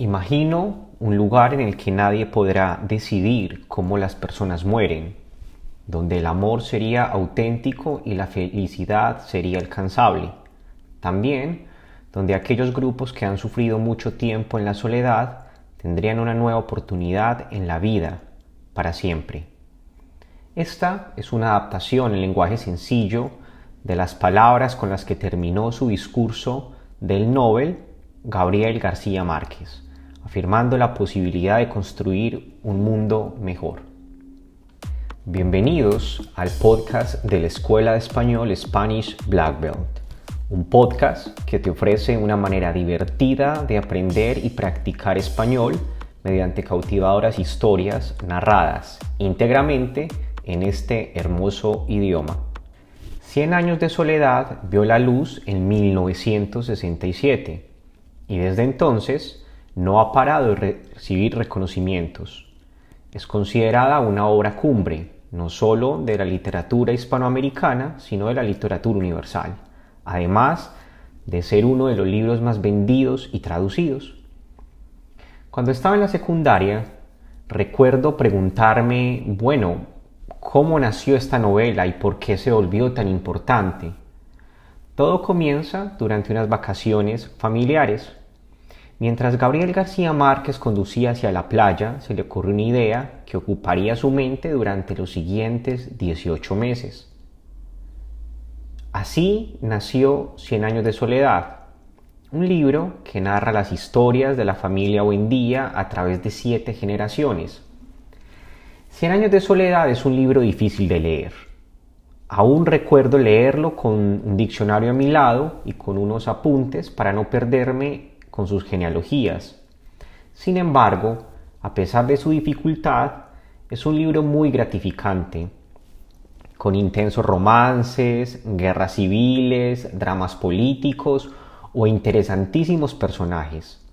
Imagino un lugar en el que nadie podrá decidir cómo las personas mueren, donde el amor sería auténtico y la felicidad sería alcanzable. También donde aquellos grupos que han sufrido mucho tiempo en la soledad tendrían una nueva oportunidad en la vida para siempre. Esta es una adaptación en lenguaje sencillo de las palabras con las que terminó su discurso del Nobel Gabriel García Márquez afirmando la posibilidad de construir un mundo mejor. Bienvenidos al podcast de la Escuela de Español Spanish Black Belt, un podcast que te ofrece una manera divertida de aprender y practicar español mediante cautivadoras historias narradas íntegramente en este hermoso idioma. Cien años de soledad vio la luz en 1967 y desde entonces no ha parado de recibir reconocimientos. Es considerada una obra cumbre, no solo de la literatura hispanoamericana, sino de la literatura universal, además de ser uno de los libros más vendidos y traducidos. Cuando estaba en la secundaria, recuerdo preguntarme, bueno, ¿cómo nació esta novela y por qué se volvió tan importante? Todo comienza durante unas vacaciones familiares. Mientras Gabriel García Márquez conducía hacia la playa, se le ocurrió una idea que ocuparía su mente durante los siguientes 18 meses. Así nació Cien años de soledad, un libro que narra las historias de la familia Buendía a través de siete generaciones. Cien años de soledad es un libro difícil de leer. Aún recuerdo leerlo con un diccionario a mi lado y con unos apuntes para no perderme con sus genealogías. Sin embargo, a pesar de su dificultad, es un libro muy gratificante, con intensos romances, guerras civiles, dramas políticos o interesantísimos personajes.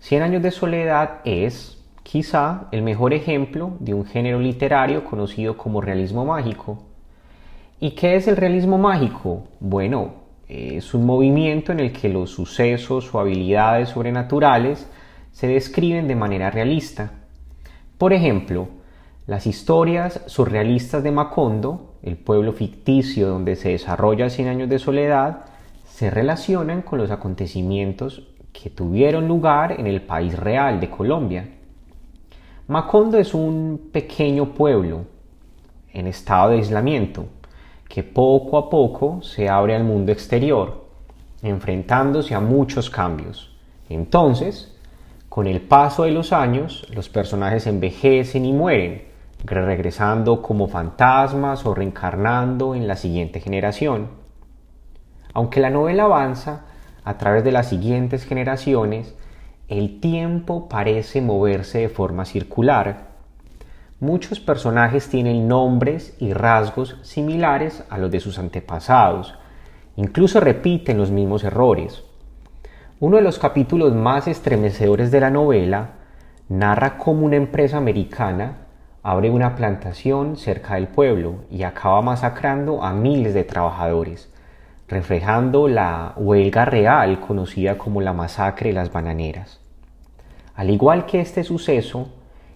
Cien años de soledad es, quizá, el mejor ejemplo de un género literario conocido como realismo mágico. ¿Y qué es el realismo mágico? Bueno, es un movimiento en el que los sucesos o habilidades sobrenaturales se describen de manera realista. Por ejemplo, las historias surrealistas de Macondo, el pueblo ficticio donde se desarrolla Cien años de soledad, se relacionan con los acontecimientos que tuvieron lugar en el país real de Colombia. Macondo es un pequeño pueblo en estado de aislamiento, que poco a poco se abre al mundo exterior, enfrentándose a muchos cambios. Entonces, con el paso de los años, los personajes envejecen y mueren, regresando como fantasmas o reencarnando en la siguiente generación. Aunque la novela avanza a través de las siguientes generaciones, el tiempo parece moverse de forma circular, Muchos personajes tienen nombres y rasgos similares a los de sus antepasados, incluso repiten los mismos errores. Uno de los capítulos más estremecedores de la novela narra cómo una empresa americana abre una plantación cerca del pueblo y acaba masacrando a miles de trabajadores, reflejando la huelga real conocida como la masacre de las bananeras. Al igual que este suceso,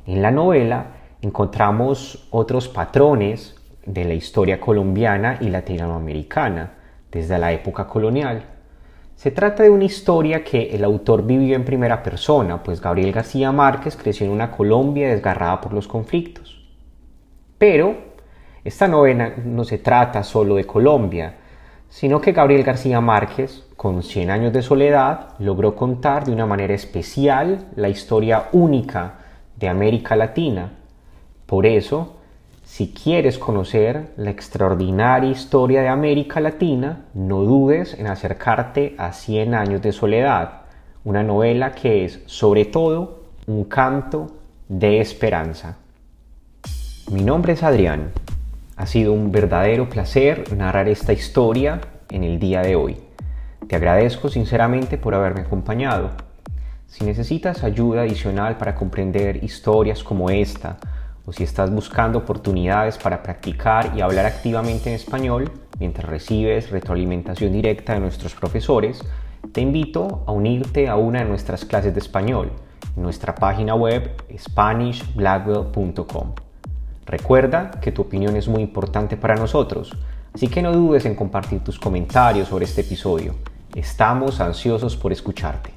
en la novela encontramos otros patrones de la historia colombiana y latinoamericana desde la época colonial. Se trata de una historia que el autor vivió en primera persona, pues Gabriel García Márquez creció en una Colombia desgarrada por los conflictos. Pero esta novela no se trata solo de Colombia, sino que Gabriel García Márquez, con 100 años de soledad, logró contar de una manera especial la historia única de América Latina, por eso, si quieres conocer la extraordinaria historia de América Latina, no dudes en acercarte a Cien años de soledad, una novela que es sobre todo un canto de esperanza. Mi nombre es Adrián. Ha sido un verdadero placer narrar esta historia en el día de hoy. Te agradezco sinceramente por haberme acompañado. Si necesitas ayuda adicional para comprender historias como esta, o si estás buscando oportunidades para practicar y hablar activamente en español mientras recibes retroalimentación directa de nuestros profesores, Te invito a unirte a una de nuestras clases de español en nuestra página web SpanishBlackwell.com. Recuerda que tu opinión es muy importante para nosotros, así que no dudes en compartir tus comentarios sobre este episodio. Estamos ansiosos por escucharte.